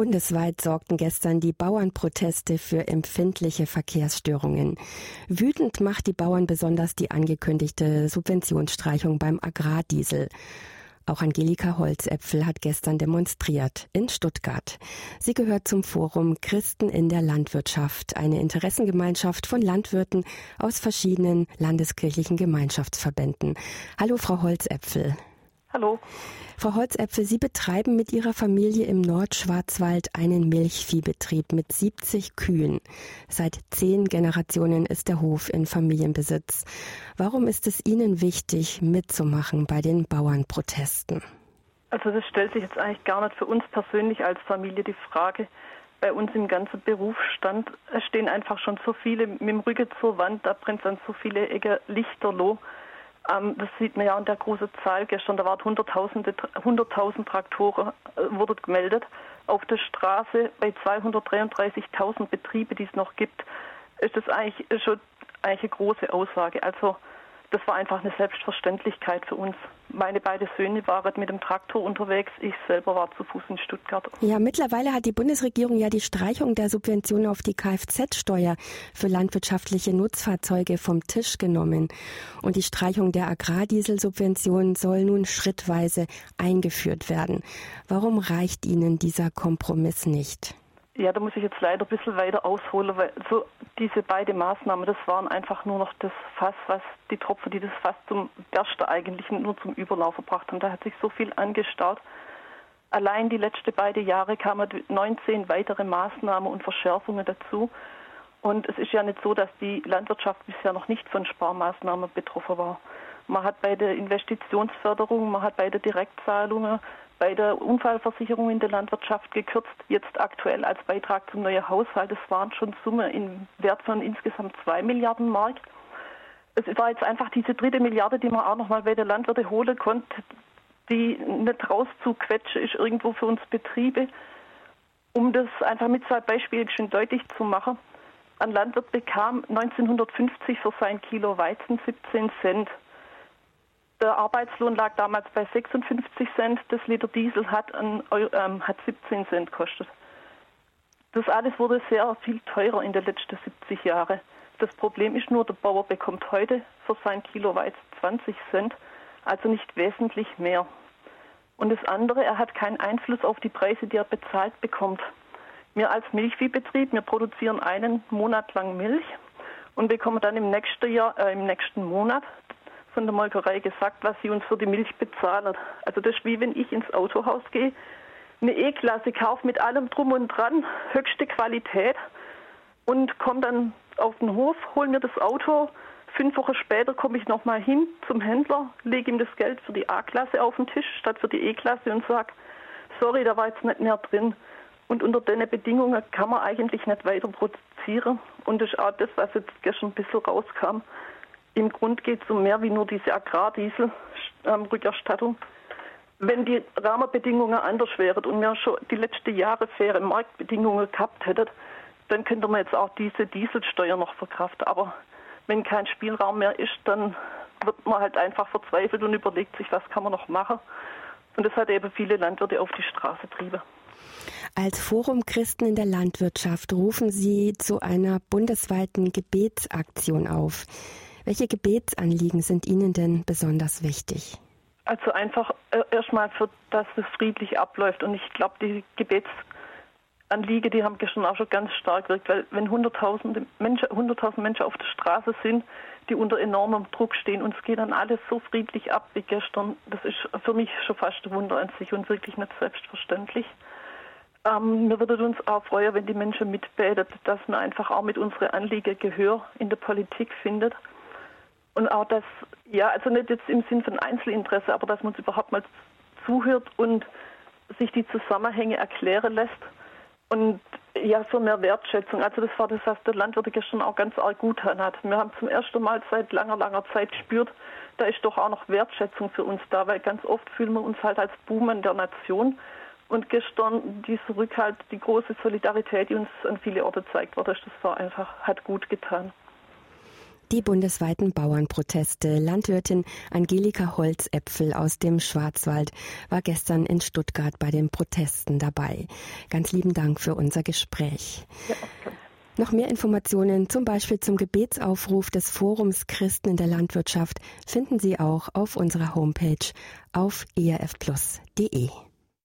Bundesweit sorgten gestern die Bauernproteste für empfindliche Verkehrsstörungen. Wütend macht die Bauern besonders die angekündigte Subventionsstreichung beim Agrardiesel. Auch Angelika Holzäpfel hat gestern demonstriert in Stuttgart. Sie gehört zum Forum Christen in der Landwirtschaft, eine Interessengemeinschaft von Landwirten aus verschiedenen landeskirchlichen Gemeinschaftsverbänden. Hallo, Frau Holzäpfel. Hallo. Frau Holzäpfel, Sie betreiben mit Ihrer Familie im Nordschwarzwald einen Milchviehbetrieb mit 70 Kühen. Seit zehn Generationen ist der Hof in Familienbesitz. Warum ist es Ihnen wichtig, mitzumachen bei den Bauernprotesten? Also das stellt sich jetzt eigentlich gar nicht für uns persönlich als Familie die Frage. Bei uns im ganzen Berufsstand stehen einfach schon so viele mit dem Rücken zur Wand, da brennt dann so viele Ecke Lichterloh. Ähm, das sieht man ja an der großen Zahl. Gestern, da waren hunderttausende, 100.000 Traktoren äh, wurde gemeldet auf der Straße. Bei 233.000 Betriebe, die es noch gibt, ist das eigentlich schon eigentlich eine große Aussage. Also das war einfach eine Selbstverständlichkeit für uns. Meine beiden Söhne waren mit dem Traktor unterwegs, ich selber war zu Fuß in Stuttgart. Ja, mittlerweile hat die Bundesregierung ja die Streichung der Subventionen auf die Kfz-Steuer für landwirtschaftliche Nutzfahrzeuge vom Tisch genommen. Und die Streichung der Agrardieselsubventionen soll nun schrittweise eingeführt werden. Warum reicht Ihnen dieser Kompromiss nicht? Ja, da muss ich jetzt leider ein bisschen weiter ausholen, weil so diese beiden Maßnahmen, das waren einfach nur noch das Fass, was die Tropfen, die das Fass zum Bersten eigentlich nur zum Überlauf gebracht haben. Da hat sich so viel angestaut. Allein die letzten beiden Jahre kamen 19 weitere Maßnahmen und Verschärfungen dazu. Und es ist ja nicht so, dass die Landwirtschaft bisher noch nicht von Sparmaßnahmen betroffen war. Man hat bei der Investitionsförderung, man hat bei der Direktzahlungen bei der Unfallversicherung in der Landwirtschaft gekürzt, jetzt aktuell als Beitrag zum neuen Haushalt. Es waren schon Summe im Wert von insgesamt zwei Milliarden Mark. Es war jetzt einfach diese dritte Milliarde, die man auch nochmal bei der Landwirte holen konnte, die nicht rauszuquetschen ist irgendwo für uns Betriebe. Um das einfach mit zwei Beispielen schön deutlich zu machen. Ein Landwirt bekam 1950 für sein Kilo Weizen 17 Cent. Der Arbeitslohn lag damals bei 56 Cent. Das Liter Diesel hat, ein, ähm, hat 17 Cent gekostet. Das alles wurde sehr viel teurer in den letzten 70 Jahren. Das Problem ist nur, der Bauer bekommt heute für sein Kilo Weizen 20 Cent, also nicht wesentlich mehr. Und das andere, er hat keinen Einfluss auf die Preise, die er bezahlt bekommt. Wir als Milchviehbetrieb, wir produzieren einen Monat lang Milch und bekommen dann im nächsten Jahr, äh, im nächsten Monat von der Molkerei gesagt, was sie uns für die Milch bezahlen. Also das ist wie wenn ich ins Autohaus gehe, eine E-Klasse kaufe mit allem drum und dran, höchste Qualität und komme dann auf den Hof, hole mir das Auto. Fünf Wochen später komme ich nochmal hin zum Händler, lege ihm das Geld für die A-Klasse auf den Tisch statt für die E-Klasse und sage, sorry, da war jetzt nicht mehr drin. Und unter den Bedingungen kann man eigentlich nicht weiter produzieren. Und das ist auch das, was jetzt gestern ein bisschen rauskam. Im Grund geht es um mehr wie nur diese Agrardieselrückerstattung. Wenn die Rahmenbedingungen anders wären und wir schon die letzten Jahre faire Marktbedingungen gehabt hätten, dann könnte man jetzt auch diese Dieselsteuer noch verkraften. Aber wenn kein Spielraum mehr ist, dann wird man halt einfach verzweifelt und überlegt sich, was kann man noch machen. Und das hat eben viele Landwirte auf die Straße getrieben. Als Forum Christen in der Landwirtschaft rufen Sie zu einer bundesweiten Gebetsaktion auf. Welche Gebetsanliegen sind Ihnen denn besonders wichtig? Also einfach äh, erstmal, für, dass es friedlich abläuft. Und ich glaube, die Gebetsanliegen, die haben gestern auch schon ganz stark gewirkt, weil wenn 100.000 Menschen, 100 Menschen auf der Straße sind, die unter enormem Druck stehen und es geht dann alles so friedlich ab wie gestern, das ist für mich schon fast ein Wunder an sich und wirklich nicht selbstverständlich. Ähm, wir würden uns auch freuen, wenn die Menschen mitbeten, dass man einfach auch mit unseren Anliegen Gehör in der Politik findet. Und auch das, ja, also nicht jetzt im Sinn von Einzelinteresse, aber dass man uns überhaupt mal zuhört und sich die Zusammenhänge erklären lässt. Und ja, für mehr Wertschätzung. Also das war das, was der Landwirt gestern auch ganz arg gut hat. Wir haben zum ersten Mal seit langer, langer Zeit gespürt, da ist doch auch noch Wertschätzung für uns da, weil ganz oft fühlen wir uns halt als Buhmen der Nation. Und gestern dieser Rückhalt, die große Solidarität, die uns an viele Orte zeigt wurde, das war einfach, hat gut getan. Die bundesweiten Bauernproteste. Landwirtin Angelika Holzäpfel aus dem Schwarzwald war gestern in Stuttgart bei den Protesten dabei. Ganz lieben Dank für unser Gespräch. Ja, noch mehr Informationen, zum Beispiel zum Gebetsaufruf des Forums Christen in der Landwirtschaft, finden Sie auch auf unserer Homepage auf erfplus.de.